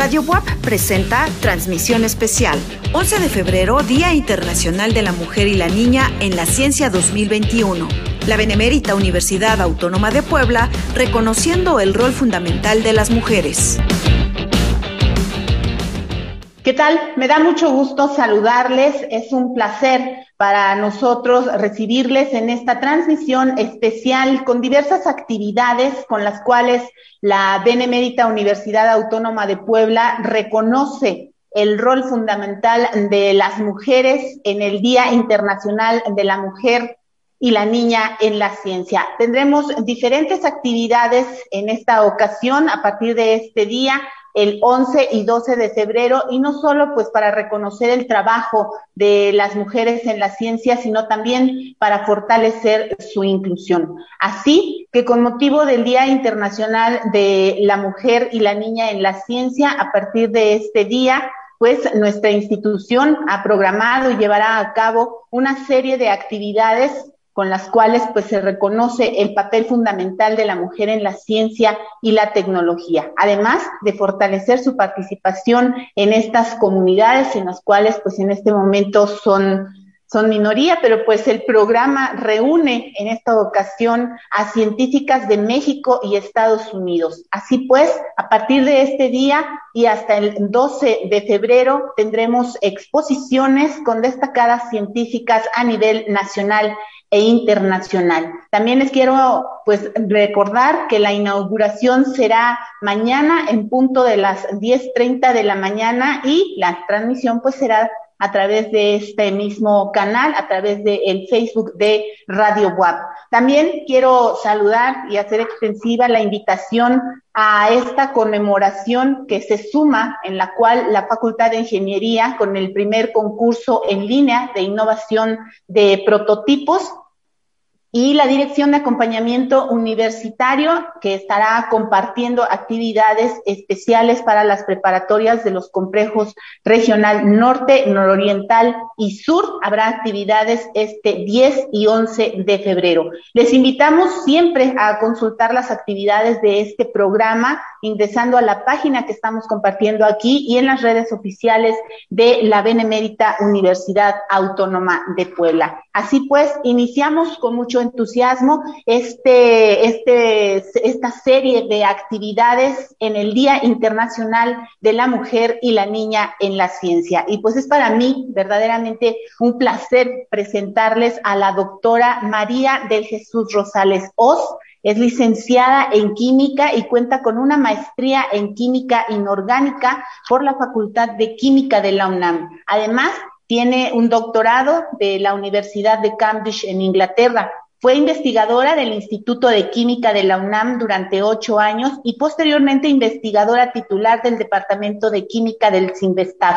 Radio WAP presenta Transmisión Especial. 11 de febrero, Día Internacional de la Mujer y la Niña en la Ciencia 2021. La Benemérita Universidad Autónoma de Puebla reconociendo el rol fundamental de las mujeres. ¿Qué tal? Me da mucho gusto saludarles. Es un placer para nosotros recibirles en esta transmisión especial con diversas actividades con las cuales la Benemérita Universidad Autónoma de Puebla reconoce el rol fundamental de las mujeres en el Día Internacional de la Mujer y la Niña en la Ciencia. Tendremos diferentes actividades en esta ocasión a partir de este día el 11 y 12 de febrero y no solo pues para reconocer el trabajo de las mujeres en la ciencia, sino también para fortalecer su inclusión. Así que con motivo del Día Internacional de la Mujer y la Niña en la Ciencia, a partir de este día, pues nuestra institución ha programado y llevará a cabo una serie de actividades con las cuales pues se reconoce el papel fundamental de la mujer en la ciencia y la tecnología, además de fortalecer su participación en estas comunidades en las cuales pues en este momento son son minoría, pero pues el programa reúne en esta ocasión a científicas de México y Estados Unidos. Así pues, a partir de este día y hasta el 12 de febrero tendremos exposiciones con destacadas científicas a nivel nacional e internacional. También les quiero pues recordar que la inauguración será mañana en punto de las 10:30 de la mañana y la transmisión pues será a través de este mismo canal, a través del el Facebook de Radio WAP. También quiero saludar y hacer extensiva la invitación a esta conmemoración que se suma, en la cual la Facultad de Ingeniería, con el primer concurso en línea de innovación de prototipos, y la Dirección de Acompañamiento Universitario, que estará compartiendo actividades especiales para las preparatorias de los complejos regional norte, nororiental y sur. Habrá actividades este 10 y 11 de febrero. Les invitamos siempre a consultar las actividades de este programa ingresando a la página que estamos compartiendo aquí y en las redes oficiales de la Benemérita Universidad Autónoma de Puebla. Así pues, iniciamos con mucho entusiasmo este, este, esta serie de actividades en el Día Internacional de la Mujer y la Niña en la Ciencia. Y pues es para mí verdaderamente un placer presentarles a la doctora María del Jesús Rosales Oz. Es licenciada en química y cuenta con una maestría en química inorgánica por la Facultad de Química de la UNAM. Además, tiene un doctorado de la Universidad de Cambridge en Inglaterra. Fue investigadora del Instituto de Química de la UNAM durante ocho años y posteriormente investigadora titular del Departamento de Química del CINVESTAB.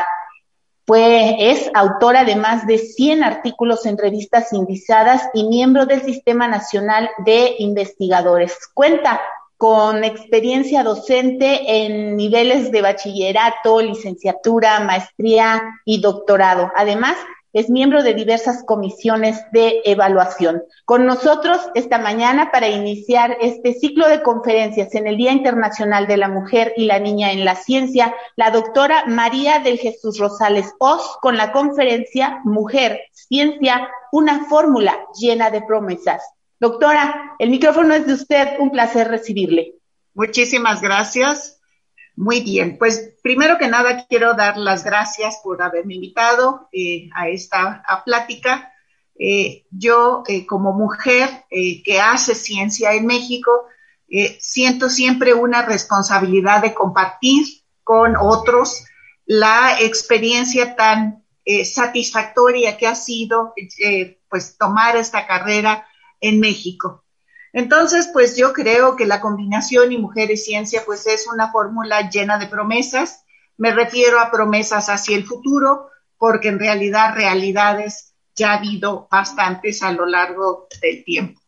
Fue, es autora de más de 100 artículos en revistas indizadas y miembro del Sistema Nacional de Investigadores. Cuenta con experiencia docente en niveles de bachillerato, licenciatura, maestría y doctorado. Además, es miembro de diversas comisiones de evaluación. Con nosotros esta mañana para iniciar este ciclo de conferencias en el Día Internacional de la Mujer y la Niña en la Ciencia, la doctora María del Jesús Rosales Oz con la conferencia Mujer, Ciencia, una fórmula llena de promesas. Doctora, el micrófono es de usted, un placer recibirle. Muchísimas gracias. Muy bien, pues primero que nada quiero dar las gracias por haberme invitado eh, a esta plática. Eh, yo eh, como mujer que hace ciencia en México, siento siempre una responsabilidad de compartir con otros la experiencia tan satisfactoria que ha sido pues tomar esta carrera en México. Entonces, pues yo creo que la combinación y mujer y ciencia, pues es una fórmula llena de promesas. Me refiero a promesas hacia el futuro, porque en realidad realidades ya ha habido bastantes a lo largo del tiempo.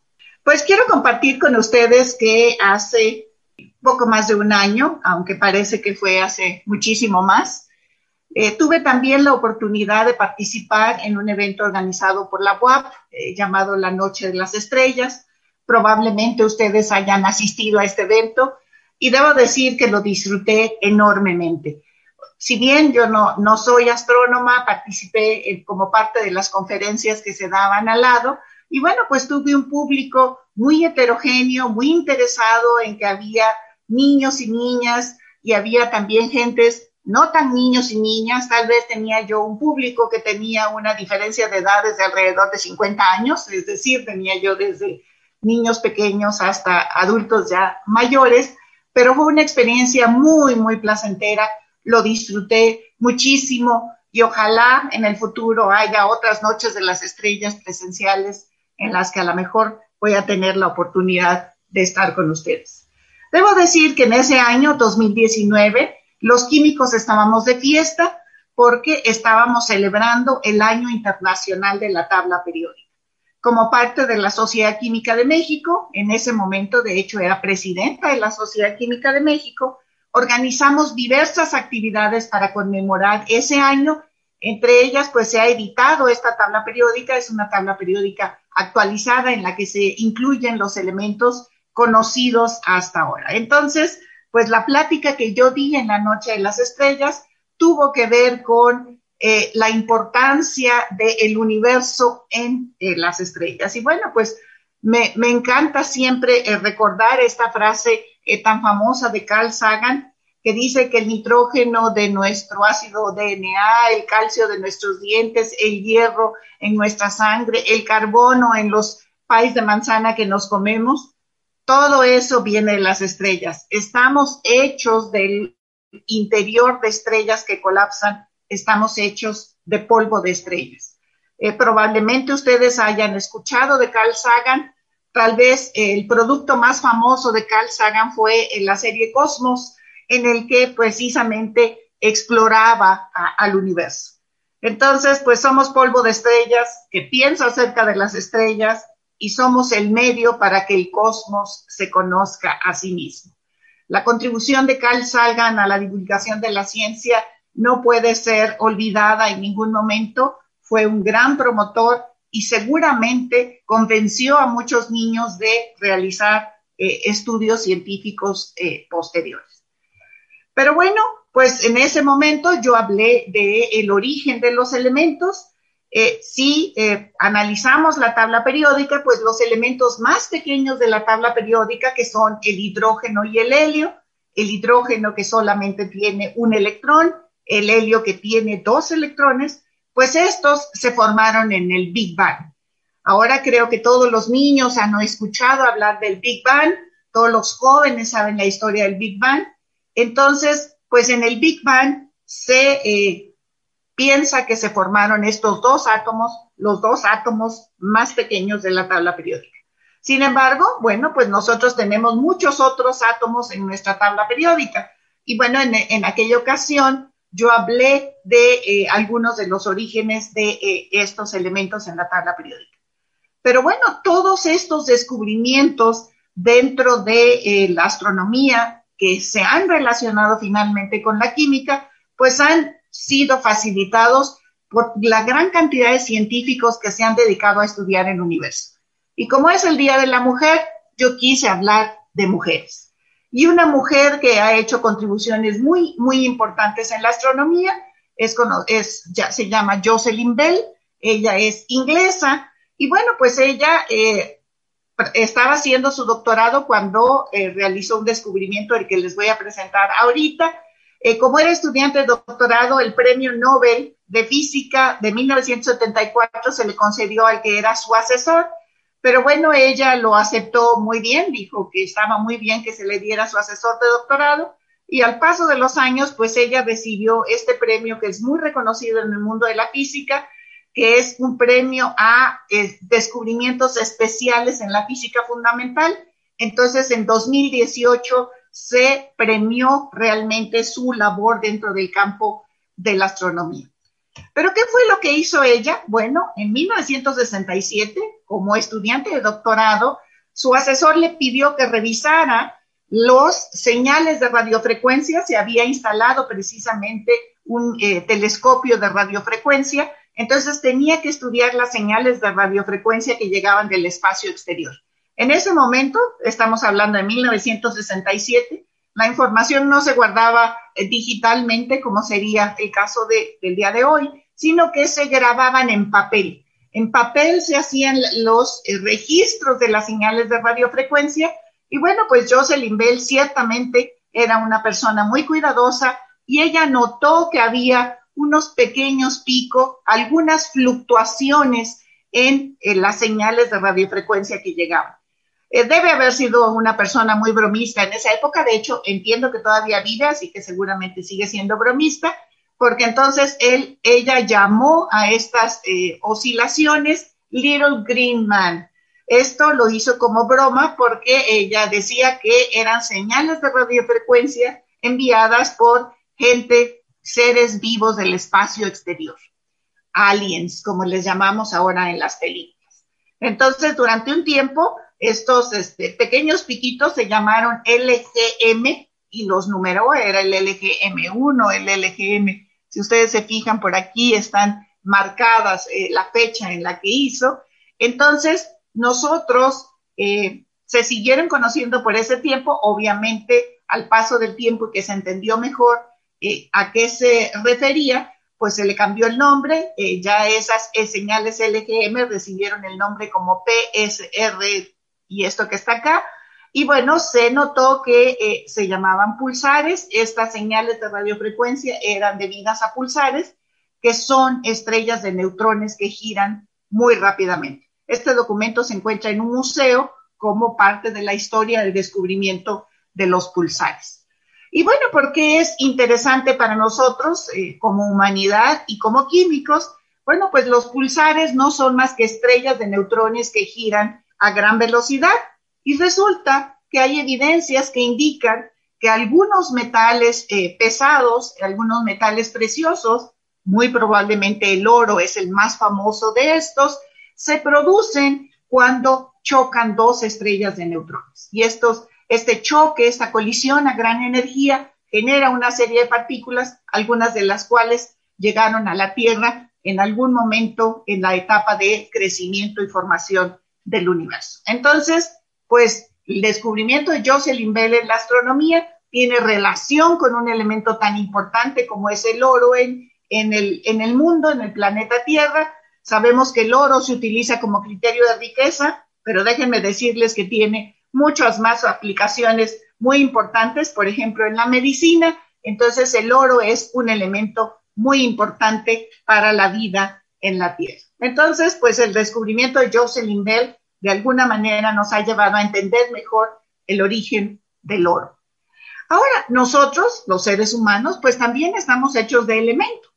Pues quiero compartir con ustedes que hace poco más de un año, aunque parece que fue hace muchísimo más, eh, tuve también la oportunidad de participar en un evento organizado por la UAP eh, llamado La Noche de las Estrellas, Probablemente ustedes hayan asistido a este evento y debo decir que lo disfruté enormemente. si bien yo no, no soy astrónoma, participé como parte de las conferencias que se daban al lado, y bueno, pues tuve un público muy heterogéneo, muy interesado en que había niños y niñas y había también gentes no tan niños y niñas, tal vez tenía yo un público que tenía una diferencia de edades de alrededor de 50 años, es decir, tenía yo desde niños pequeños hasta adultos ya mayores, pero fue una experiencia muy, muy placentera, lo disfruté muchísimo y ojalá en el futuro haya otras noches de las estrellas presenciales en las que a lo mejor voy a tener la oportunidad de estar con ustedes. Debo decir que en ese año 2019 los químicos estábamos de fiesta porque estábamos celebrando el Año Internacional de la Tabla Periódica. Como parte de la Sociedad Química de México, en ese momento de hecho era presidenta de la Sociedad Química de México, organizamos diversas actividades para conmemorar ese año. Entre ellas, pues se ha editado esta tabla periódica, es una tabla periódica actualizada en la que se incluyen los elementos conocidos hasta ahora. Entonces, pues la plática que yo di en la Noche de las Estrellas tuvo que ver con eh, la importancia del universo en eh, las estrellas. Y bueno, pues me, encanta siempre eh, recordar esta frase tan famosa de Carl Sagan, que dice que el nitrógeno de nuestro ácido DNA, el calcio de nuestros dientes, el hierro en nuestra sangre, el carbono en los pais de manzana que nos comemos, todo eso viene de las estrellas. Estamos hechos del interior de estrellas que colapsan, estamos hechos de polvo de estrellas. Eh, probablemente ustedes hayan escuchado de Carl Sagan, tal vez el producto más famoso de Carl Sagan fue en la serie Cosmos, en el que precisamente exploraba al universo. Entonces, pues somos polvo de estrellas que piensa acerca de las estrellas, y somos el medio para que el cosmos se conozca a sí mismo. La contribución de Carl Sagan a la divulgación de la ciencia no puede ser olvidada en ningún momento. Fue un gran promotor y seguramente convenció a muchos niños de realizar eh, estudios científicos eh, posteriores. Pero bueno, pues en ese momento yo hablé de el origen de los elementos eh, si analizamos la tabla periódica, pues los elementos más pequeños de la tabla periódica, que son el hidrógeno y el helio, el hidrógeno que solamente tiene un electrón, el helio que tiene dos electrones, pues estos se formaron en el Big Bang. Ahora creo que todos los niños han escuchado hablar del Big Bang, todos los jóvenes saben la historia del Big Bang. Entonces, pues en el Big Bang se eh, piensa que se formaron estos dos átomos, los dos átomos más pequeños de la tabla periódica. Sin embargo, bueno, pues nosotros tenemos muchos otros átomos en nuestra tabla periódica. Y bueno, en, aquella ocasión yo hablé de eh, algunos de los orígenes de eh, estos elementos en la tabla periódica. Pero bueno, todos estos descubrimientos dentro de eh, la astronomía que se han relacionado finalmente con la química, pues han sido facilitados por la gran cantidad de científicos que se han dedicado a estudiar el universo. Y como es el Día de la Mujer, yo quise hablar de mujeres. Y una mujer que ha hecho contribuciones muy, muy importantes en la astronomía es, ya se llama Jocelyn Bell. Ella es inglesa y bueno, pues ella eh, estaba haciendo su doctorado cuando eh, realizó un descubrimiento el que les voy a presentar ahorita eh, como era estudiante de doctorado, el premio Nobel de Física de 1974 se le concedió al que era su asesor, pero bueno, ella lo aceptó muy bien, dijo que estaba muy bien que se le diera su asesor de doctorado y al paso de los años, pues ella recibió este premio que es muy reconocido en el mundo de la física, que es un premio a eh, descubrimientos especiales en la física fundamental. Entonces, en 2018 se premió realmente su labor dentro del campo de la astronomía. Pero ¿qué fue lo que hizo ella? Bueno, en 1967, como estudiante de doctorado, su asesor le pidió que revisara los señales de radiofrecuencia. Se había instalado precisamente un eh, telescopio de radiofrecuencia, entonces tenía que estudiar las señales de radiofrecuencia que llegaban del espacio exterior. En ese momento, estamos hablando de 1967, la información no se guardaba eh, digitalmente como sería el caso del día de hoy, sino que se grababan en papel. En papel se hacían los eh, registros de las señales de radiofrecuencia y bueno, pues Jocelyn Bell ciertamente era una persona muy cuidadosa y ella notó que había unos pequeños picos, algunas fluctuaciones en, las señales de radiofrecuencia que llegaban. Eh, debe haber sido una persona muy bromista en esa época, de hecho entiendo que todavía vive, así que seguramente sigue siendo bromista, porque entonces él, ella llamó a estas eh, oscilaciones Little Green Man. Esto lo hizo como broma porque ella decía que eran señales de radiofrecuencia enviadas por gente, seres vivos del espacio exterior, aliens, como les llamamos ahora en las películas. Entonces, durante un tiempo, estos este, pequeños piquitos se llamaron LGM y los numeró, era el LGM1, el LGM. Si ustedes se fijan por aquí, están marcadas eh, la fecha en la que hizo. Entonces, nosotros eh, se siguieron conociendo por ese tiempo, obviamente al paso del tiempo que se entendió mejor eh, a qué se refería, pues se le cambió el nombre, ya esas señales LGM recibieron el nombre como PSR y esto que está acá. Y bueno, se notó que se llamaban pulsares, estas señales de radiofrecuencia eran debidas a pulsares, que son estrellas de neutrones que giran muy rápidamente. Este documento se encuentra en un museo como parte de la historia del descubrimiento de los pulsares. Y bueno, ¿por qué es interesante para nosotros eh, como humanidad y como químicos? Bueno, pues los pulsares no son más que estrellas de neutrones que giran a gran velocidad y resulta que hay evidencias que indican que algunos metales eh, pesados, algunos metales preciosos, muy probablemente el oro es el más famoso de estos, se producen cuando chocan dos estrellas de neutrones. Y estos este choque, esta colisión a gran energía genera una serie de partículas, algunas de las cuales llegaron a la Tierra en algún momento en la etapa de crecimiento y formación del universo. Entonces, pues el descubrimiento de Jocelyn Bell en la astronomía tiene relación con un elemento tan importante como es el oro en, en, el, en el mundo, en el planeta Tierra. Sabemos que el oro se utiliza como criterio de riqueza, pero déjenme decirles que tiene muchas más aplicaciones muy importantes, por ejemplo, en la medicina. Entonces, el oro es un elemento muy importante para la vida en la Tierra. Entonces, pues el descubrimiento de Jocelyn Bell de alguna manera nos ha llevado a entender mejor el origen del oro. Ahora, nosotros, los seres humanos, pues también estamos hechos de elementos.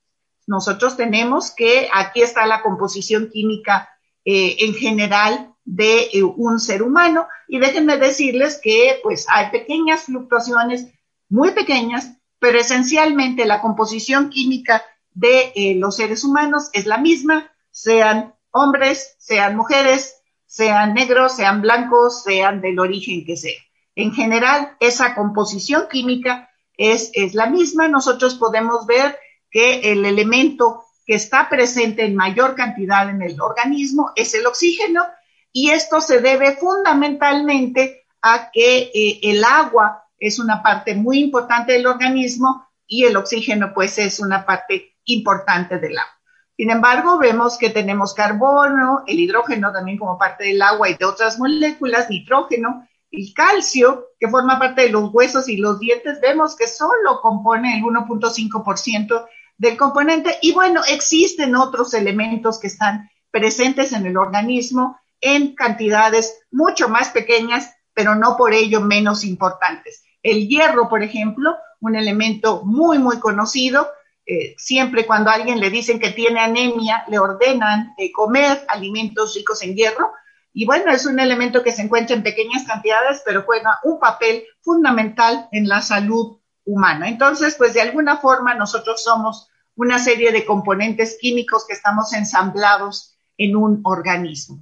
Nosotros tenemos que, aquí está la composición química eh, en general de eh, un ser humano. Y déjenme decirles que pues hay pequeñas fluctuaciones, muy pequeñas, pero esencialmente la composición química de eh, los seres humanos es la misma, sean hombres, sean mujeres, sean negros, sean blancos, sean del origen que sea. En general, esa composición química es, es la misma. Nosotros podemos ver que el elemento que está presente en mayor cantidad en el organismo es el oxígeno y esto se debe fundamentalmente a que eh, el agua es una parte muy importante del organismo y el oxígeno pues es una parte importante del agua. Sin embargo, vemos que tenemos carbono, el hidrógeno también como parte del agua y de otras moléculas, nitrógeno, el calcio, que forma parte de los huesos y los dientes, vemos que solo compone el 1.5% del componente. Y bueno, existen otros elementos que están presentes en el organismo en cantidades mucho más pequeñas, pero no por ello menos importantes. El hierro, por ejemplo, un elemento muy, muy conocido, eh, siempre cuando a alguien le dicen que tiene anemia, le ordenan eh, comer alimentos ricos en hierro. Y bueno, es un elemento que se encuentra en pequeñas cantidades, pero juega un papel fundamental en la salud humana. Entonces, pues de alguna forma nosotros somos una serie de componentes químicos que estamos ensamblados en un organismo.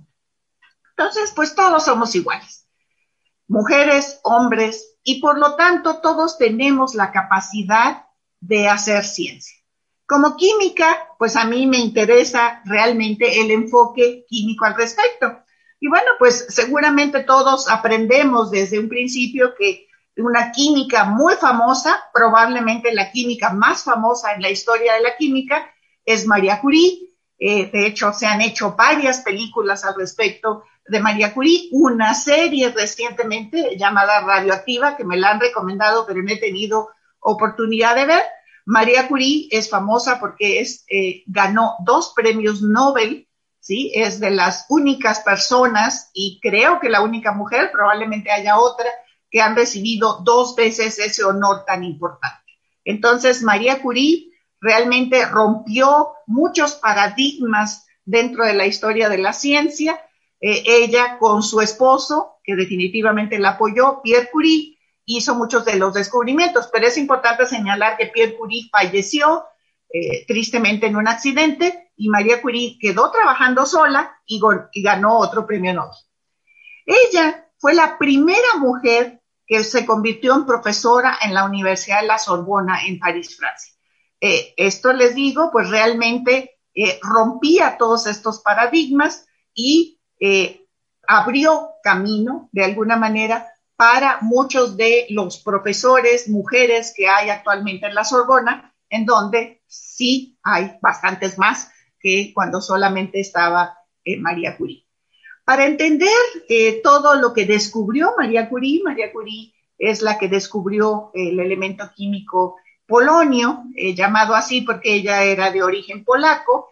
Entonces, pues todos somos iguales, mujeres, hombres, y por lo tanto todos tenemos la capacidad de hacer ciencia. Como química, pues a mí me interesa realmente el enfoque químico al respecto. Y bueno, pues seguramente todos aprendemos desde un principio que una química muy famosa, probablemente la química más famosa en la historia de la química, es María Curie. Eh, de hecho, se han hecho varias películas al respecto de María Curie, una serie recientemente llamada Radioactiva, que me la han recomendado, pero no he tenido oportunidad de ver. María Curie es famosa porque es, eh, ganó dos premios Nobel, ¿sí? Es de las únicas personas, y creo que la única mujer, probablemente haya otra, que han recibido dos veces ese honor tan importante. Entonces, María Curie realmente rompió muchos paradigmas dentro de la historia de la ciencia. Eh, ella con su esposo, que definitivamente la apoyó, Pierre Curie, hizo muchos de los descubrimientos, pero es importante señalar que Pierre Curie falleció eh, tristemente en un accidente y María Curie quedó trabajando sola y, ganó otro premio Nobel. Ella fue la primera mujer que se convirtió en profesora en la Universidad de la Sorbona en París, Francia. Eh, esto les digo, pues realmente eh, rompía todos estos paradigmas y eh, abrió camino de alguna manera para muchos de los profesores mujeres que hay actualmente en la Sorbona, en donde sí hay bastantes más que cuando solamente estaba María Curie. Para entender eh, todo lo que descubrió María Curie, María Curie es la que descubrió el elemento químico polonio, eh, llamado así porque ella era de origen polaco,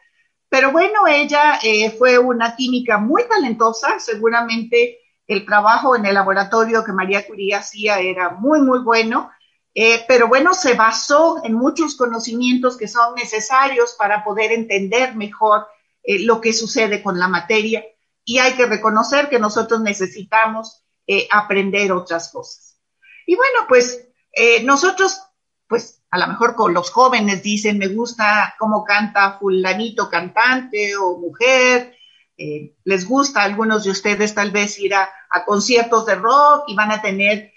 pero bueno, ella eh, fue una química muy talentosa, seguramente el trabajo en el laboratorio que María Curie hacía era muy, muy bueno, pero bueno, se basó en muchos conocimientos que son necesarios para poder entender mejor lo que sucede con la materia y hay que reconocer que nosotros necesitamos eh, aprender otras cosas. Y bueno, pues eh, nosotros, pues a lo mejor con los jóvenes dicen, me gusta cómo canta fulanito cantante o mujer, eh, les gusta a algunos de ustedes tal vez ir a, conciertos de rock y van a tener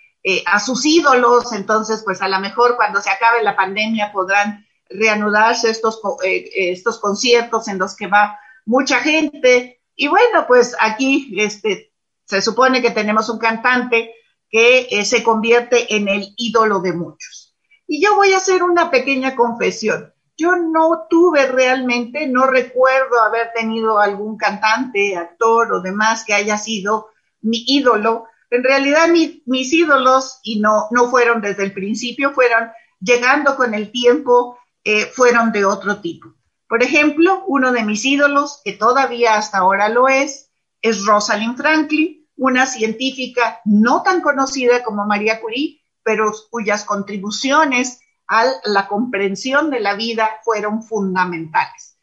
a sus ídolos, entonces pues a lo mejor cuando se acabe la pandemia podrán reanudarse estos, estos conciertos en los que va mucha gente y bueno, pues aquí este, se supone que tenemos un cantante que eh, se convierte en el ídolo de muchos. Y yo voy a hacer una pequeña confesión. Yo no tuve realmente, no recuerdo haber tenido algún cantante, actor o demás que haya sido mi ídolo. En realidad mis ídolos, y no, no fueron desde el principio, fueron llegando con el tiempo, eh, fueron de otro tipo. Por ejemplo, uno de mis ídolos, que todavía hasta ahora lo es, es Rosalind Franklin, una científica no tan conocida como María Curie, pero cuyas contribuciones a la comprensión de la vida fueron fundamentales.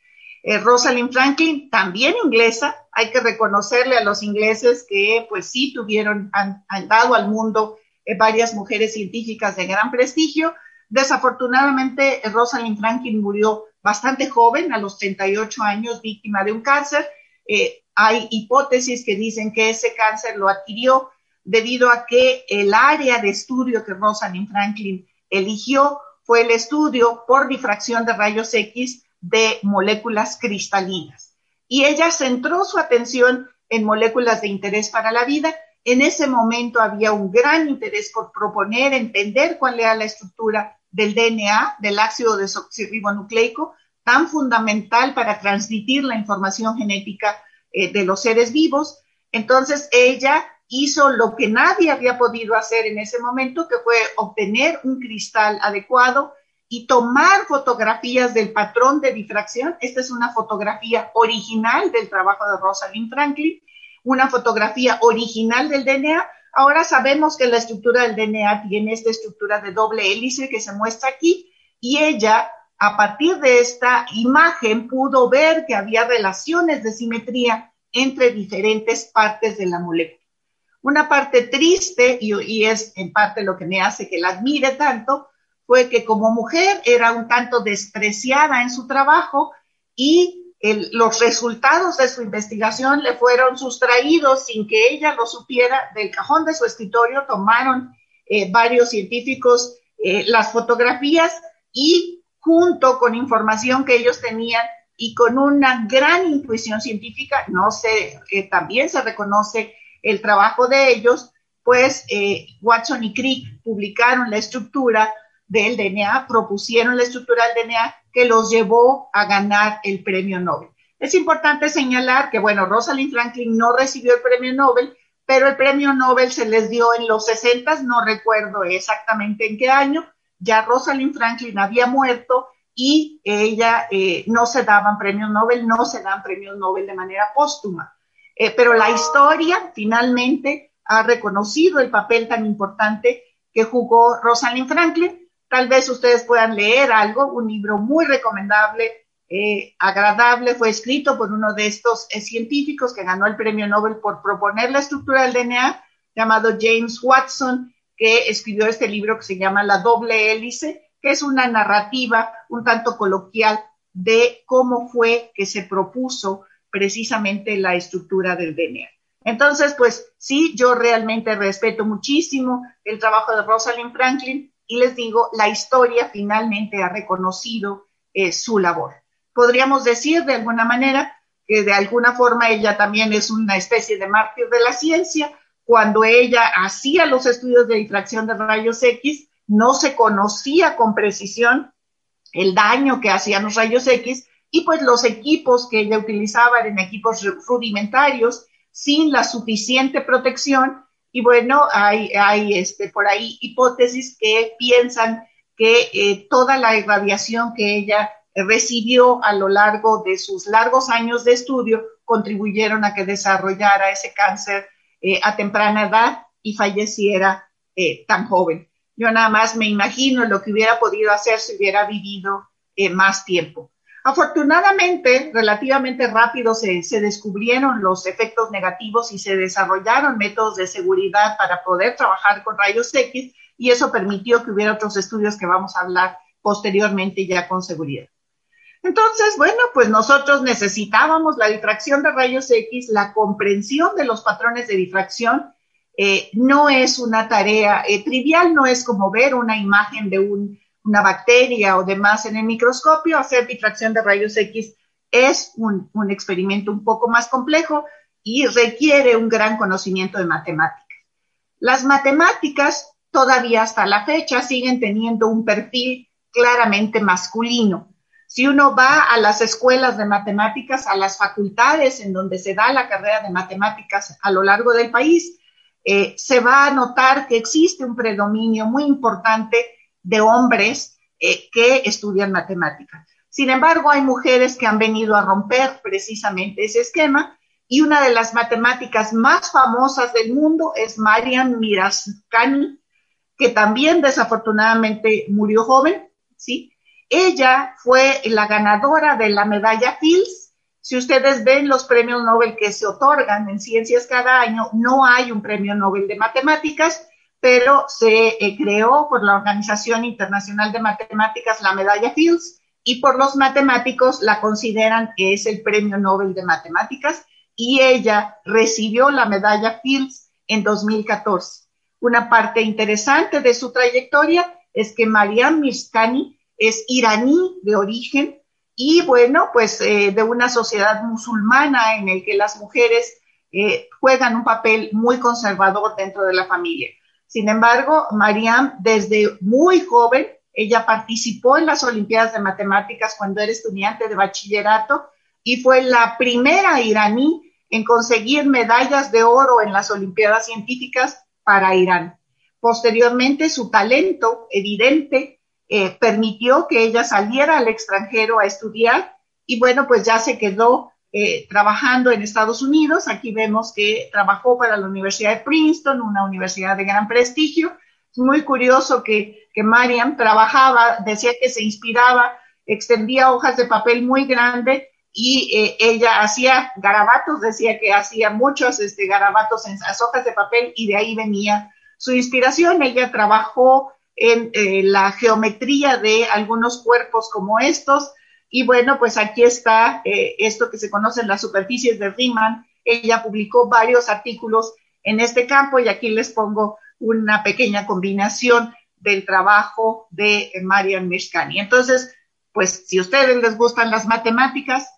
Eh, Rosalind Franklin, también inglesa, hay que reconocerle a los ingleses que pues sí tuvieron, han, dado al mundo eh, varias mujeres científicas de gran prestigio. Desafortunadamente, Rosalind Franklin murió bastante joven, a los 38 años, víctima de un cáncer. Eh, hay hipótesis que dicen que ese cáncer lo adquirió debido a que el área de estudio que Rosalind Franklin eligió fue el estudio por difracción de rayos X de moléculas cristalinas. Y ella centró su atención en moléculas de interés para la vida. En ese momento había un gran interés por proponer, entender cuál era la estructura del DNA, del ácido desoxirribonucleico, tan fundamental para transmitir la información genética eh, de los seres vivos. Entonces ella hizo lo que nadie había podido hacer en ese momento, que fue obtener un cristal adecuado y tomar fotografías del patrón de difracción. Esta es una fotografía original del trabajo de Rosalind Franklin, una fotografía original del DNA Ahora sabemos que la estructura del DNA tiene esta estructura de doble hélice que se muestra aquí y ella, a partir de esta imagen, pudo ver que había relaciones de simetría entre diferentes partes de la molécula. Una parte triste, y, y es en parte lo que me hace que la admire tanto, fue que como mujer era un tanto despreciada en su trabajo y los resultados de su investigación le fueron sustraídos sin que ella lo supiera. Del cajón de su escritorio, tomaron eh, varios científicos eh, las fotografías y junto con información que ellos tenían y con una gran intuición científica, no sé, también se reconoce el trabajo de ellos, pues eh, Watson y Crick publicaron la estructura del DNA, propusieron la estructura del DNA que los llevó a ganar el premio Nobel. Es importante señalar que, bueno, Rosalind Franklin no recibió el premio Nobel, pero el premio Nobel se les dio en los 60, no recuerdo exactamente en qué año, ya Rosalind Franklin había muerto y ella eh, no se daban premios Nobel, no se dan premios Nobel de manera póstuma. Eh, pero la historia finalmente ha reconocido el papel tan importante que jugó Rosalind Franklin. Tal vez ustedes puedan leer algo, un libro muy recomendable, eh, agradable, fue escrito por uno de estos eh, científicos que ganó el premio Nobel por proponer la estructura del DNA, llamado James Watson, que escribió este libro que se llama La doble hélice, que es una narrativa un tanto coloquial de cómo fue que se propuso precisamente la estructura del DNA. Entonces, pues sí, yo realmente respeto muchísimo el trabajo de Rosalind Franklin y les digo, la historia finalmente ha reconocido eh, su labor. Podríamos decir de alguna manera que de alguna forma ella también es una especie de mártir de la ciencia. Cuando ella hacía los estudios de difracción de rayos X, no se conocía con precisión el daño que hacían los rayos X y pues los equipos que ella utilizaba eran equipos rudimentarios, sin la suficiente protección. Y bueno, hay, hay este, por ahí hipótesis que piensan que eh, toda la irradiación que ella recibió a lo largo de sus largos años de estudio contribuyeron a que desarrollara ese cáncer eh, a temprana edad y falleciera eh, tan joven. Yo nada más me imagino lo que hubiera podido hacer si hubiera vivido más tiempo. Afortunadamente, relativamente rápido se, descubrieron los efectos negativos y se desarrollaron métodos de seguridad para poder trabajar con rayos X y eso permitió que hubiera otros estudios que vamos a hablar posteriormente ya con seguridad. Entonces, bueno, pues nosotros necesitábamos la difracción de rayos X, la comprensión de los patrones de difracción. Eh, no es una tarea eh, trivial, no es como ver una imagen de un una bacteria o demás en el microscopio, hacer difracción de rayos X es un, experimento un poco más complejo y requiere un gran conocimiento de matemáticas. Las matemáticas todavía hasta la fecha siguen teniendo un perfil claramente masculino. Si uno va a las escuelas de matemáticas, a las facultades en donde se da la carrera de matemáticas a lo largo del país, eh, se va a notar que existe un predominio muy importante de hombres eh, que estudian matemáticas. Sin embargo, hay mujeres que han venido a romper precisamente ese esquema y una de las matemáticas más famosas del mundo es Marian Mirascani, que también desafortunadamente murió joven, ¿sí? Ella fue la ganadora de la medalla Fields. Si ustedes ven los premios Nobel que se otorgan en ciencias cada año, no hay un premio Nobel de matemáticas, pero se eh, creó por la Organización Internacional de Matemáticas la medalla Fields y por los matemáticos la consideran que es el premio Nobel de Matemáticas y ella recibió la medalla Fields en 2014. Una parte interesante de su trayectoria es que Mariam Mirskani es iraní de origen y bueno, pues eh, de una sociedad musulmana en el que las mujeres eh, juegan un papel muy conservador dentro de la familia. Sin embargo, Mariam, desde muy joven, ella participó en las Olimpiadas de Matemáticas cuando era estudiante de bachillerato y fue la primera iraní en conseguir medallas de oro en las Olimpiadas Científicas para Irán. Posteriormente, su talento evidente eh, permitió que ella saliera al extranjero a estudiar y bueno, pues ya se quedó eh, trabajando en Estados Unidos. Aquí vemos que trabajó para la Universidad de Princeton, una universidad de gran prestigio. Es muy curioso que, que Mariam trabajaba, decía que se inspiraba, extendía hojas de papel muy grande y eh, ella hacía garabatos, decía que hacía muchos este, garabatos en las hojas de papel y de ahí venía su inspiración. Ella trabajó en eh, la geometría de algunos cuerpos como estos, y bueno, pues aquí está eh, esto que se conoce en las superficies de Riemann. Ella publicó varios artículos en este campo y aquí les pongo una pequeña combinación del trabajo de Marian Mishkani. Entonces, pues si a ustedes les gustan las matemáticas,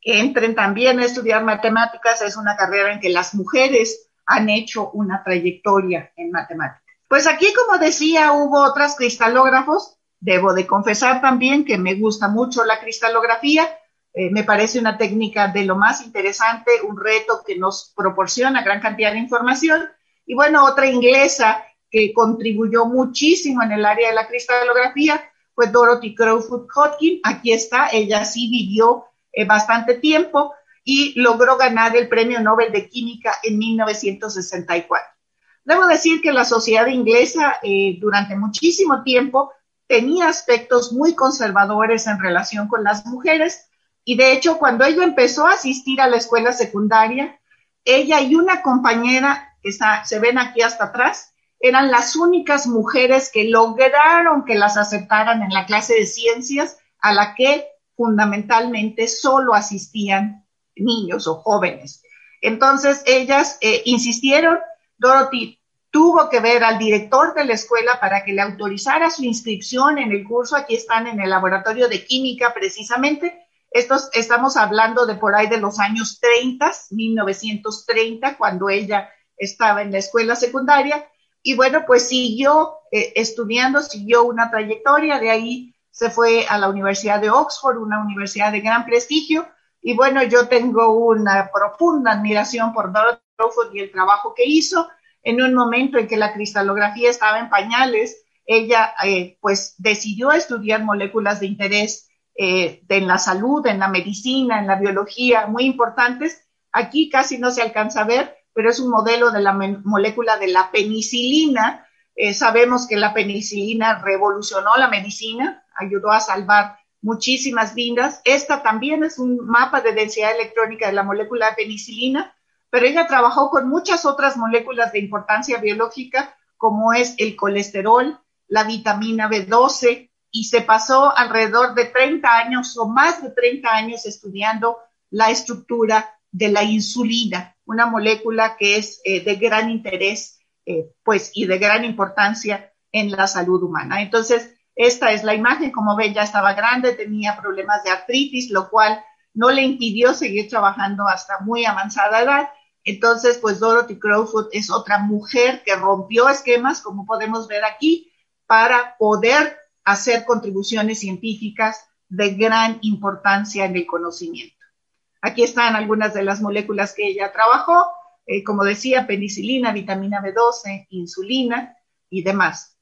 entren también a estudiar matemáticas. Es una carrera en que las mujeres han hecho una trayectoria en matemáticas. Pues aquí, como decía, hubo otras cristalógrafos. Debo de confesar también que me gusta mucho la cristalografía. Eh, me parece una técnica de lo más interesante, un reto que nos proporciona gran cantidad de información. Y bueno, otra inglesa que contribuyó muchísimo en el área de la cristalografía fue Dorothy Crowfoot Hodgkin. Aquí está, ella sí vivió eh, bastante tiempo y logró ganar el Premio Nobel de Química en 1964. Debo decir que la sociedad inglesa eh, durante muchísimo tiempo tenía aspectos muy conservadores en relación con las mujeres y de hecho cuando ella empezó a asistir a la escuela secundaria, ella y una compañera que se ven aquí hasta atrás, eran las únicas mujeres que lograron que las aceptaran en la clase de ciencias a la que fundamentalmente solo asistían niños o jóvenes. Entonces ellas eh, insistieron Dorothy tuvo que ver al director de la escuela para que le autorizara su inscripción en el curso. Aquí están en el laboratorio de química precisamente. Estos, estamos hablando de por ahí de los años 30, 1930, cuando ella estaba en la escuela secundaria. Y bueno, pues siguió eh, estudiando, siguió una trayectoria. De ahí se fue a la Universidad de Oxford, una universidad de gran prestigio. Y bueno, yo tengo una profunda admiración por Dorothy y el trabajo que hizo en un momento en que la cristalografía estaba en pañales, ella eh, pues decidió estudiar moléculas de interés eh, en la salud, en la medicina, en la biología, muy importantes. Aquí casi no se alcanza a ver, pero es un modelo de la molécula de la penicilina. Eh, sabemos que la penicilina revolucionó la medicina, ayudó a salvar muchísimas vidas. Esta también es un mapa de densidad electrónica de la molécula de penicilina pero ella trabajó con muchas otras moléculas de importancia biológica, como es el colesterol, la vitamina B12, y se pasó alrededor de 30 años o más de 30 años estudiando la estructura de la insulina, una molécula que es eh, de gran interés eh, pues, y de gran importancia en la salud humana. Entonces, esta es la imagen, como ven, ya estaba grande, tenía problemas de artritis, lo cual no le impidió seguir trabajando hasta muy avanzada edad entonces, pues Dorothy Crowfoot es otra mujer que rompió esquemas, como podemos ver aquí, para poder hacer contribuciones científicas de gran importancia en el conocimiento. Aquí están algunas de las moléculas que ella trabajó, eh, como decía, penicilina, vitamina B12, insulina y demás.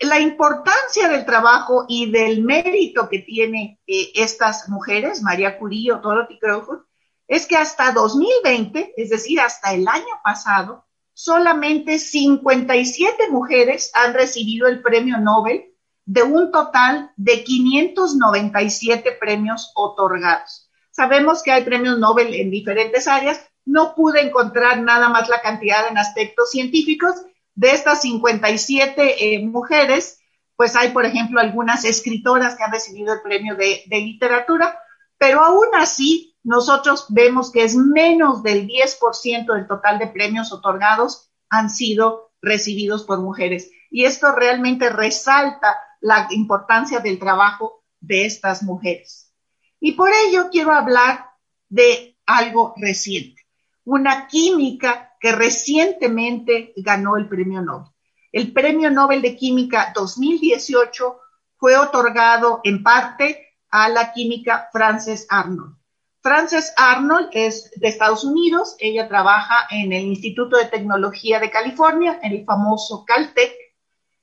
La importancia del trabajo y del mérito que tienen eh, estas mujeres, María Curie o Dorothy Crowfoot, es que hasta 2020, es decir, hasta el año pasado, solamente 57 mujeres han recibido el premio Nobel de un total de 597 premios otorgados. Sabemos que hay premios Nobel en diferentes áreas. No pude encontrar nada más la cantidad en aspectos científicos. De estas 57 eh, mujeres, pues hay, por ejemplo, algunas escritoras que han recibido el premio de, de literatura, pero aún así nosotros vemos que es menos del 10% del total de premios otorgados han sido recibidos por mujeres. Y esto realmente resalta la importancia del trabajo de estas mujeres. Y por ello quiero hablar de algo reciente, una química que recientemente ganó el premio Nobel. El premio Nobel de Química 2018 fue otorgado en parte a la química Frances Arnold. Frances Arnold es de Estados Unidos, ella trabaja en el Instituto de Tecnología de California, en el famoso Caltech,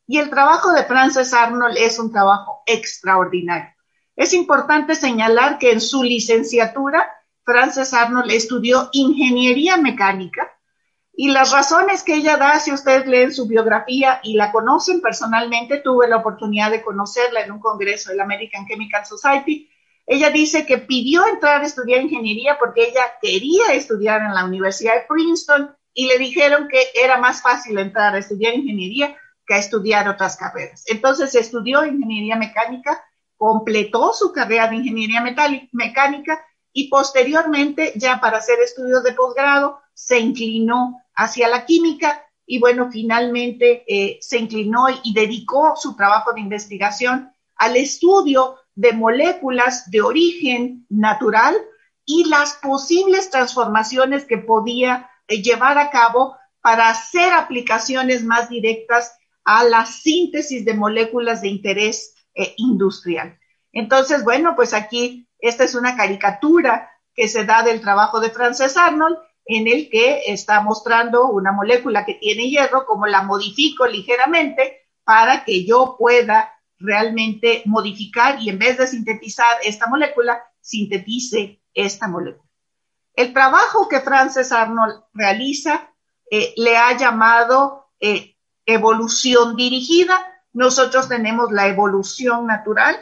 y el trabajo de Frances Arnold es un trabajo extraordinario. Es importante señalar que en su licenciatura, Frances Arnold estudió ingeniería mecánica y las razones que ella da, si ustedes leen su biografía y la conocen personalmente, tuve la oportunidad de conocerla en un congreso de la American Chemical Society, ella dice que pidió entrar a estudiar ingeniería porque ella quería estudiar en la Universidad de Princeton y le dijeron que era más fácil entrar a estudiar ingeniería que a estudiar otras carreras. Entonces estudió ingeniería mecánica, completó su carrera de ingeniería mecánica y posteriormente, ya para hacer estudios de posgrado, se inclinó hacia la química y bueno, finalmente eh, se inclinó y dedicó su trabajo de investigación al estudio de moléculas de origen natural y las posibles transformaciones que podía eh, llevar a cabo para hacer aplicaciones más directas a la síntesis de moléculas de interés eh, industrial. Entonces, bueno, pues aquí esta es una caricatura que se da del trabajo de Frances Arnold, en el que está mostrando una molécula que tiene hierro, como la modifico ligeramente para que yo pueda realmente modificar y en vez de sintetizar esta molécula, sintetice esta molécula. El trabajo que Frances Arnold realiza eh, le ha llamado eh, evolución dirigida. Nosotros tenemos la evolución natural,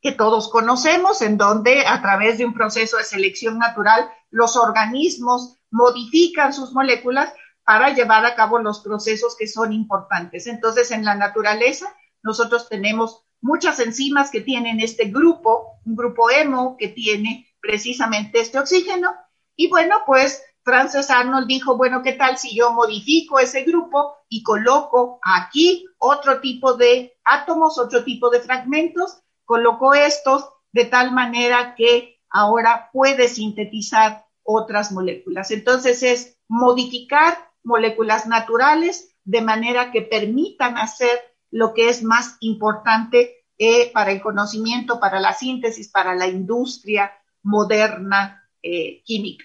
que todos conocemos, en donde a través de un proceso de selección natural los organismos modifican sus moléculas para llevar a cabo los procesos que son importantes. Entonces, en la naturaleza, nosotros tenemos muchas enzimas que tienen este grupo, un grupo hemo que tiene precisamente este oxígeno. Y bueno, pues Frances Arnold dijo, bueno, ¿qué tal si yo modifico ese grupo y coloco aquí otro tipo de átomos, otro tipo de fragmentos? Coloco estos de tal manera que ahora puede sintetizar otras moléculas. Entonces es modificar moléculas naturales de manera que permitan hacer lo que es más importante eh, para el conocimiento, para la síntesis, para la industria moderna eh, química.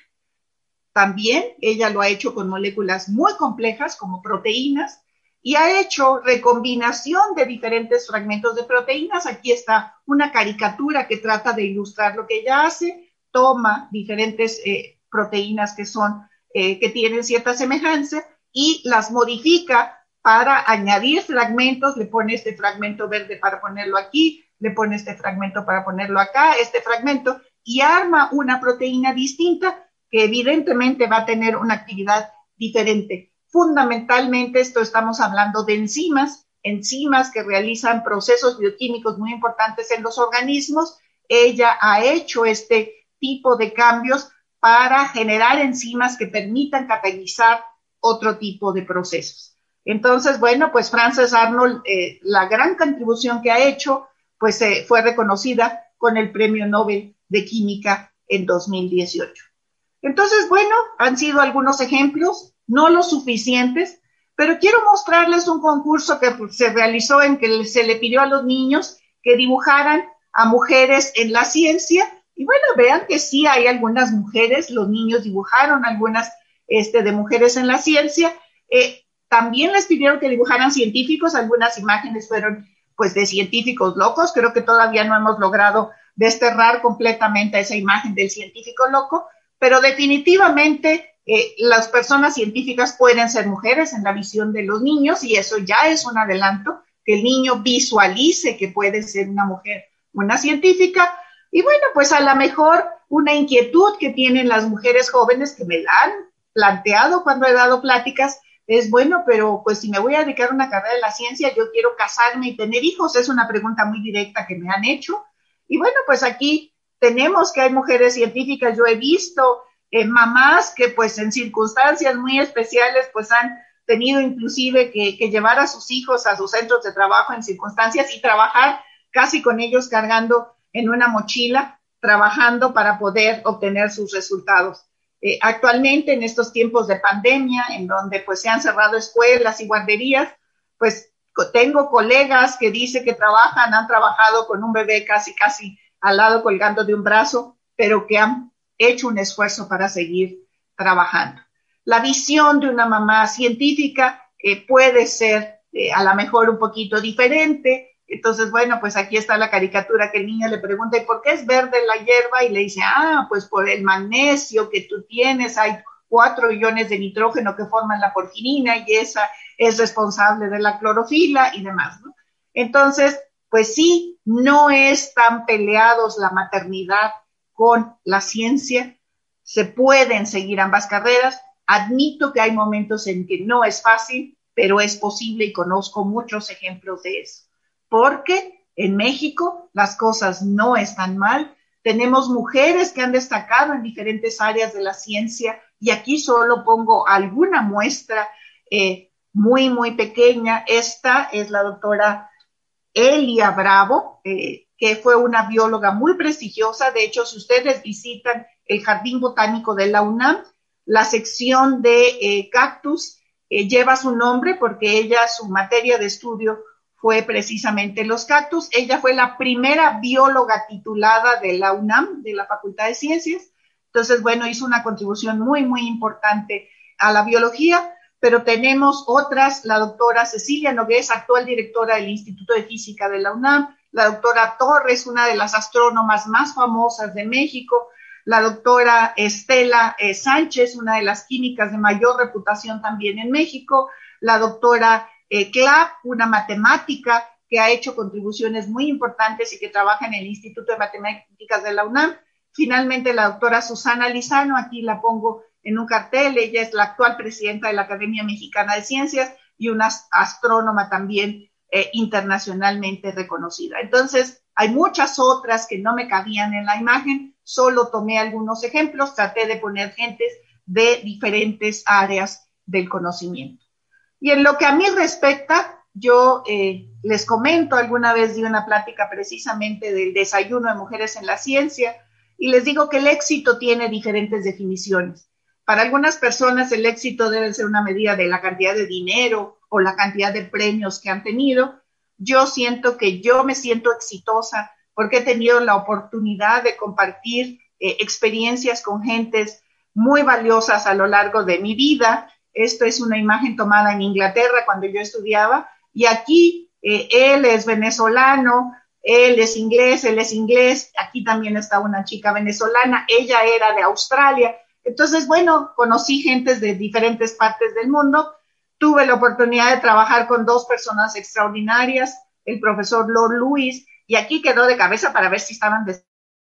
También ella lo ha hecho con moléculas muy complejas como proteínas y ha hecho recombinación de diferentes fragmentos de proteínas. Aquí está una caricatura que trata de ilustrar lo que ella hace. Toma diferentes eh, proteínas que son, eh, que tienen cierta semejanza y las modifica para añadir fragmentos. Le pone este fragmento verde para ponerlo aquí, le pone este fragmento para ponerlo acá, este fragmento y arma una proteína distinta que evidentemente va a tener una actividad diferente. Fundamentalmente esto estamos hablando de enzimas, enzimas que realizan procesos bioquímicos muy importantes en los organismos. Ella ha hecho este tipo de cambios para generar enzimas que permitan catalizar otro tipo de procesos. Entonces, bueno, pues Frances Arnold, eh, la gran contribución que ha hecho, pues eh, fue reconocida con el Premio Nobel de Química en 2018. Entonces, bueno, han sido algunos ejemplos, no los suficientes, pero quiero mostrarles un concurso que se realizó en que se le pidió a los niños que dibujaran a mujeres en la ciencia. Y bueno, vean que sí hay algunas mujeres, los niños dibujaron algunas este, de mujeres en la ciencia. Eh, también les pidieron que dibujaran científicos, algunas imágenes fueron pues de científicos locos, creo que todavía no hemos logrado desterrar completamente esa imagen del científico loco, pero definitivamente eh, las personas científicas pueden ser mujeres en la visión de los niños y eso ya es un adelanto, que el niño visualice que puede ser una mujer, una científica. Y bueno, pues a lo mejor una inquietud que tienen las mujeres jóvenes que me la han planteado cuando he dado pláticas es, bueno, pero pues si me voy a dedicar a una carrera de la ciencia, yo quiero casarme y tener hijos. Es una pregunta muy directa que me han hecho. Y bueno, pues aquí tenemos que hay mujeres científicas, yo he visto eh, mamás que pues en circunstancias muy especiales pues han tenido inclusive que, llevar a sus hijos a sus centros de trabajo en circunstancias y trabajar casi con ellos cargando en una mochila, trabajando para poder obtener sus resultados. Eh, actualmente en estos tiempos de pandemia, en donde pues se han cerrado escuelas y guarderías, pues tengo colegas que dicen que trabajan, han trabajado con un bebé casi, casi al lado colgando de un brazo, pero que han hecho un esfuerzo para seguir trabajando. La visión de una mamá científica puede ser eh, a lo mejor un poquito diferente. Entonces, bueno, pues aquí está la caricatura que el niño le pregunta, ¿y por qué es verde la hierba? Y le dice, ah, pues por el magnesio que tú tienes, hay cuatro iones de nitrógeno que forman la porfinina y esa es responsable de la clorofila y demás, ¿no? Entonces, pues sí, no es tan peleados la maternidad con la ciencia, se pueden seguir ambas carreras. Admito que hay momentos en que no es fácil, pero es posible y conozco muchos ejemplos de eso. Porque en México las cosas no están mal. Tenemos mujeres que han destacado en diferentes áreas de la ciencia y aquí solo pongo alguna muestra eh, muy, muy pequeña. Esta es la doctora Elia Bravo, eh, que fue una bióloga muy prestigiosa. De hecho, si ustedes visitan el Jardín Botánico de la UNAM, La sección de eh, cactus lleva su nombre porque ella, su materia de estudio fue precisamente los cactus. Ella fue la primera bióloga titulada de la UNAM, de la Facultad de Ciencias. Entonces, bueno, hizo una contribución muy, muy importante a la biología, pero tenemos otras, la doctora Cecilia Nogués, actual directora del Instituto de Física de la UNAM, la doctora Torres, una de las astrónomas más famosas de México, la doctora Estela eh, Sánchez, una de las químicas de mayor reputación también en México, la doctora eh, Clapp, una matemática que ha hecho contribuciones muy importantes y que trabaja en el Instituto de Matemáticas de la UNAM. Finalmente, la doctora Susana Lizano, aquí la pongo en un cartel, ella es la actual presidenta de la Academia Mexicana de Ciencias y una astrónoma también eh, internacionalmente reconocida. Entonces, hay muchas otras que no me cabían en la imagen, solo tomé algunos ejemplos, traté de poner gentes de diferentes áreas del conocimiento. Y en lo que a mí respecta, yo eh, les comento, alguna vez di una plática precisamente del desayuno de mujeres en la ciencia y les digo que el éxito tiene diferentes definiciones. Para algunas personas el éxito debe ser una medida de la cantidad de dinero o la cantidad de premios que han tenido. Yo siento que yo me siento exitosa porque he tenido la oportunidad de compartir eh, experiencias con gentes muy valiosas a lo largo de mi vida. Esto es una imagen tomada en Inglaterra cuando yo estudiaba y aquí eh, él es venezolano, él es inglés, él es inglés, aquí también está una chica venezolana, ella era de Australia. Entonces, bueno, conocí gentes de diferentes partes del mundo Tuve la oportunidad de trabajar con dos personas extraordinarias, el profesor Lord Lewis, y aquí quedó de cabeza para ver si estaban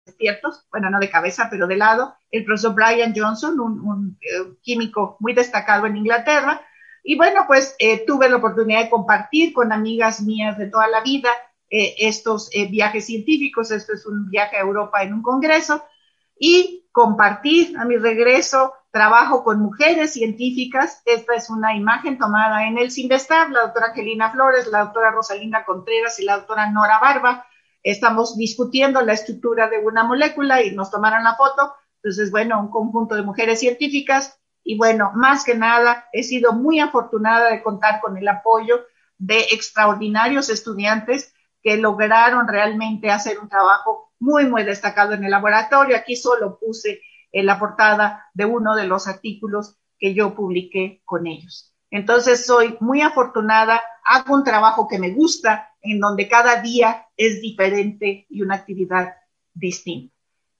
despiertos, bueno, no de cabeza, pero de lado, el profesor Brian Johnson, un, eh, químico muy destacado en Inglaterra. Y bueno, pues eh, tuve la oportunidad de compartir con amigas mías de toda la vida eh, estos viajes científicos. Esto es un viaje a Europa en un congreso y compartir a mi regreso trabajo con mujeres científicas. Esta es una imagen tomada en el Sinvestar, la doctora Angelina Flores, la doctora Rosalinda Contreras y la doctora Nora Barba. Estamos discutiendo la estructura de una molécula y nos tomaron la foto. Entonces, bueno, un conjunto de mujeres científicas. Y bueno, más que nada, he sido muy afortunada de contar con el apoyo de extraordinarios estudiantes que lograron realmente hacer un trabajo muy, muy destacado en el laboratorio. Aquí solo puse en la portada de uno de los artículos que yo publiqué con ellos. Entonces soy muy afortunada, hago un trabajo que me gusta, en donde cada día es diferente y una actividad distinta.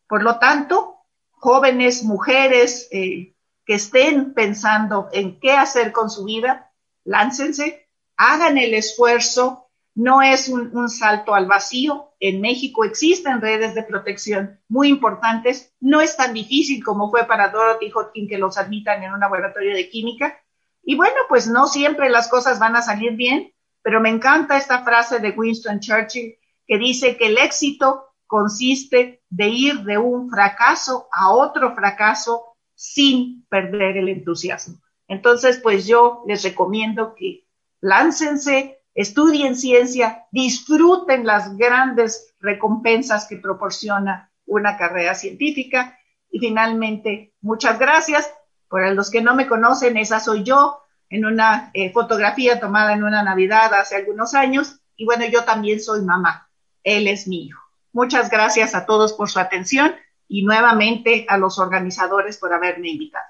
Por lo tanto, jóvenes, mujeres eh, que estén pensando en qué hacer con su vida, láncense, hagan el esfuerzo, no es un, salto al vacío. En México existen redes de protección muy importantes. No es tan difícil como fue para Dorothy Hodgkin que los admitan en un laboratorio de química. Y bueno, pues no siempre las cosas van a salir bien, pero me encanta esta frase de Winston Churchill que dice que el éxito consiste de ir de un fracaso a otro fracaso sin perder el entusiasmo. Entonces, pues yo les recomiendo que láncense, estudien ciencia, disfruten las grandes recompensas que proporciona una carrera científica. Y finalmente, muchas gracias. Para los que no me conocen, esa soy yo en una eh, fotografía tomada en una Navidad hace algunos años. Y bueno, yo también soy mamá. Él es mi hijo. Muchas gracias a todos por su atención y nuevamente a los organizadores por haberme invitado.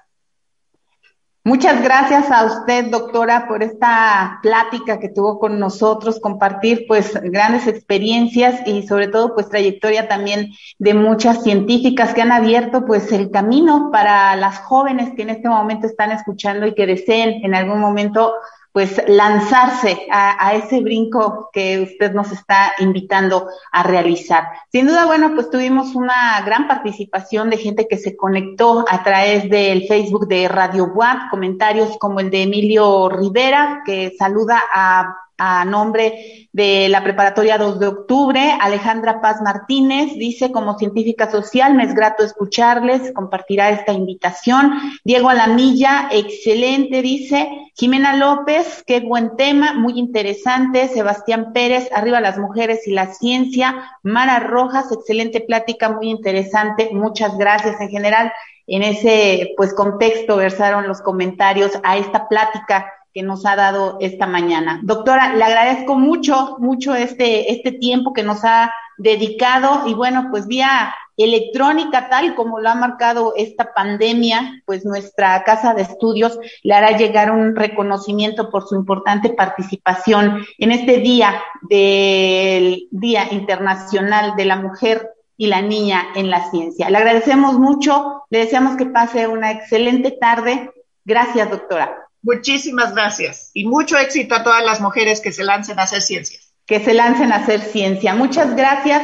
Muchas gracias a usted, doctora, por esta plática que tuvo con nosotros, compartir pues grandes experiencias y sobre todo pues trayectoria también de muchas científicas que han abierto pues el camino para las jóvenes que en este momento están escuchando y que deseen en algún momento pues lanzarse a, ese brinco que usted nos está invitando a realizar. Sin duda, bueno, pues tuvimos una gran participación de gente que se conectó a través del Facebook de Radio WAP, comentarios como el de Emilio Rivera, que saluda a a nombre de la Preparatoria 2 de Octubre. Alejandra Paz Martínez dice, como científica social, me es grato escucharles, compartirá esta invitación. Diego Alamilla, excelente, dice. Jimena López, qué buen tema, muy interesante. Sebastián Pérez, arriba las mujeres y la ciencia. Mara Rojas, excelente plática, muy interesante. Muchas gracias en general en ese pues contexto versaron los comentarios a esta plática que nos ha dado esta mañana. Doctora, le agradezco mucho, mucho este, este tiempo que nos ha dedicado y bueno, pues vía electrónica tal como lo ha marcado esta pandemia, pues nuestra casa de estudios le hará llegar un reconocimiento por su importante participación en este día del Día Internacional de la Mujer y la Niña en la Ciencia. Le agradecemos mucho, le deseamos que pase una excelente tarde. Gracias, doctora. Muchísimas gracias y mucho éxito a todas las mujeres que se lancen a hacer ciencias. Que se lancen a hacer ciencia. Muchas gracias.